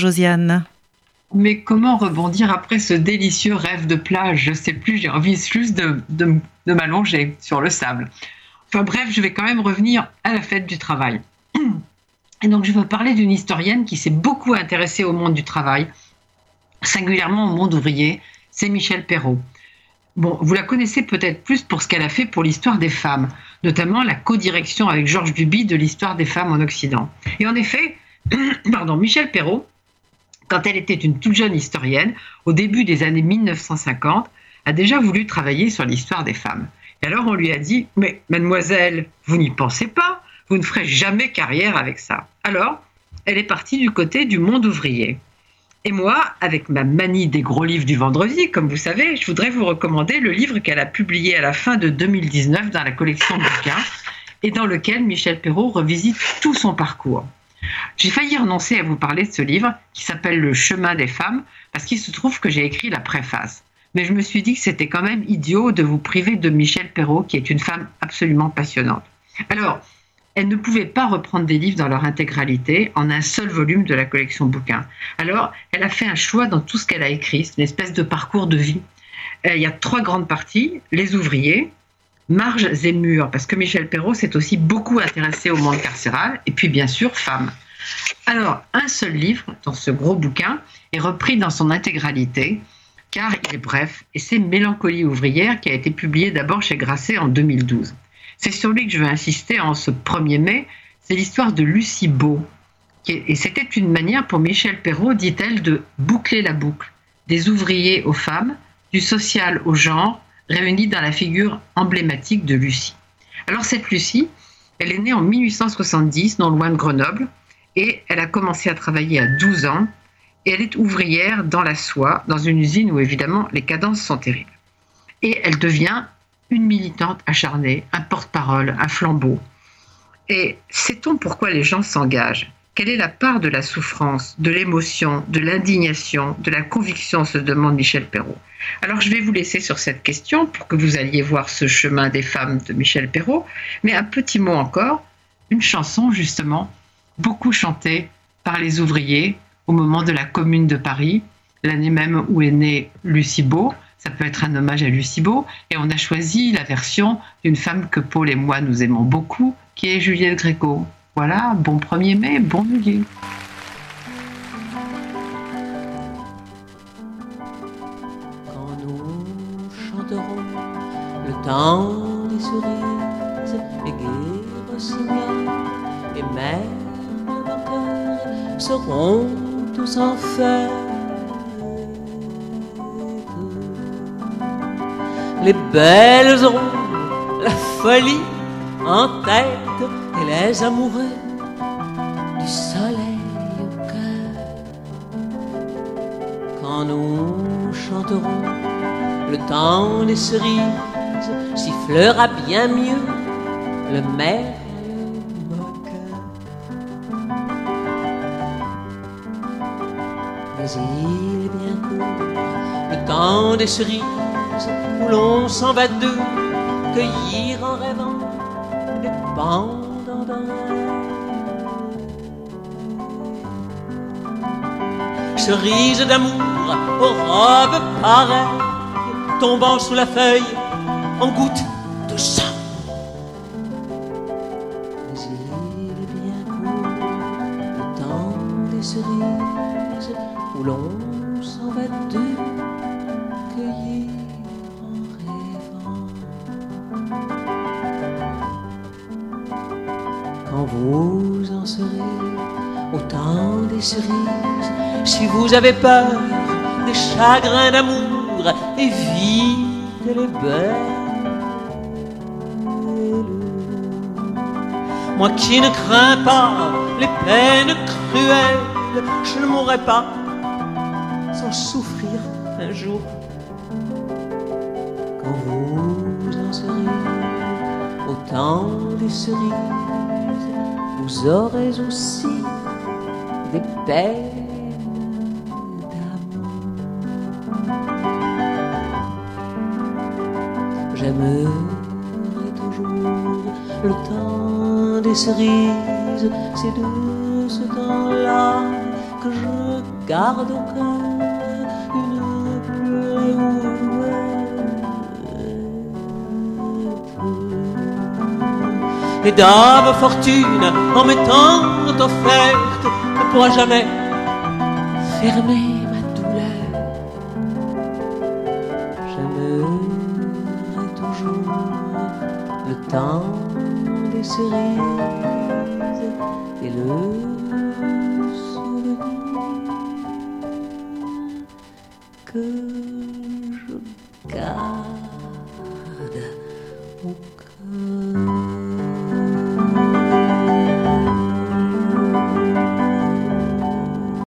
Josiane. Mais comment rebondir après ce délicieux rêve de plage? Je sais plus, j'ai envie juste de, de, de m'allonger sur le sable. Enfin bref, je vais quand même revenir à la fête du travail. Et donc je veux parler d'une historienne qui s'est beaucoup intéressée au monde du travail, singulièrement au monde ouvrier, c'est Michel Perrault. Bon, vous la connaissez peut-être plus pour ce qu'elle a fait pour l'histoire des femmes, notamment la co-direction avec Georges Duby de l'histoire des femmes en Occident. Et en effet, pardon, Michel Perrault, quand elle était une toute jeune historienne, au début des années 1950, a déjà voulu travailler sur l'histoire des femmes. Et alors on lui a dit, mais mademoiselle, vous n'y pensez pas, vous ne ferez jamais carrière avec ça. Alors, elle est partie du côté du monde ouvrier. Et moi, avec ma manie des gros livres du vendredi, comme vous savez, je voudrais vous recommander le livre qu'elle a publié à la fin de 2019 dans la collection bouquins et dans lequel Michel Perrault revisite tout son parcours. J'ai failli renoncer à vous parler de ce livre qui s'appelle Le chemin des femmes parce qu'il se trouve que j'ai écrit la préface. Mais je me suis dit que c'était quand même idiot de vous priver de Michel Perrault qui est une femme absolument passionnante. Alors, elle ne pouvait pas reprendre des livres dans leur intégralité en un seul volume de la collection bouquins. Alors, elle a fait un choix dans tout ce qu'elle a écrit, c'est une espèce de parcours de vie. Euh, il y a trois grandes parties, les ouvriers, marges et murs, parce que Michel Perrault s'est aussi beaucoup intéressé au monde carcéral, et puis bien sûr, femmes. Alors, un seul livre dans ce gros bouquin est repris dans son intégralité, car il est bref, et c'est Mélancolie ouvrière qui a été publié d'abord chez Grasset en 2012. C'est sur lui que je veux insister en ce 1er mai. C'est l'histoire de Lucie Beau. Et c'était une manière pour Michel Perrault, dit-elle, de boucler la boucle. Des ouvriers aux femmes, du social au genre, réunis dans la figure emblématique de Lucie. Alors cette Lucie, elle est née en 1870, non loin de Grenoble, et elle a commencé à travailler à 12 ans, et elle est ouvrière dans la soie, dans une usine où évidemment les cadences sont terribles. Et elle devient une militante acharnée, un porte-parole, un flambeau. Et sait-on pourquoi les gens s'engagent? Quelle est la part de la souffrance, de l'émotion, de l'indignation, de la conviction se demande Michel Perrault. Alors je vais vous laisser sur cette question pour que vous alliez voir ce chemin des femmes de Michel Perrault. Mais un petit mot encore, une chanson justement, beaucoup chantée par les ouvriers au moment de la Commune de Paris, l'année même où est née Lucie Beau, ça peut être un hommage à Lucie Beau. Et on a choisi la version d'une femme que Paul et moi nous aimons beaucoup, qui est Juliette Gréco. Voilà, bon 1er mai, bon milieu. Quand nous chanterons le temps des cerises et guerres et même vainqueurs seront tous en fête les belles auront la folie en tête les amoureux du soleil au cœur. Quand nous chanterons, le temps des cerises sifflera bien mieux le maire Mais il est bien court, le temps des cerises où l'on s'en va deux, cueillir en rêvant des Cerise d'amour aux robes pareilles, tombant sous la feuille en gouttes de sang. Mais il est bien court le temps des cerises où l'on s'en va deux cueillir quand vous en serez au temps des cerises, si vous avez peur des chagrins d'amour, évitez les belles. Moi qui ne crains pas les peines cruelles, je ne mourrai pas sans souffrir un jour. Quand vous en serez au temps des cerises, vous aurez aussi des peines d'amour. J'aimerai toujours le temps des cerises, c'est de ce temps-là que je garde au cœur Et dame fortune, en m'étant offerte, ne pourra jamais fermer ma douleur. J'aimerai toujours le temps des cerises et le souvenir que je garde.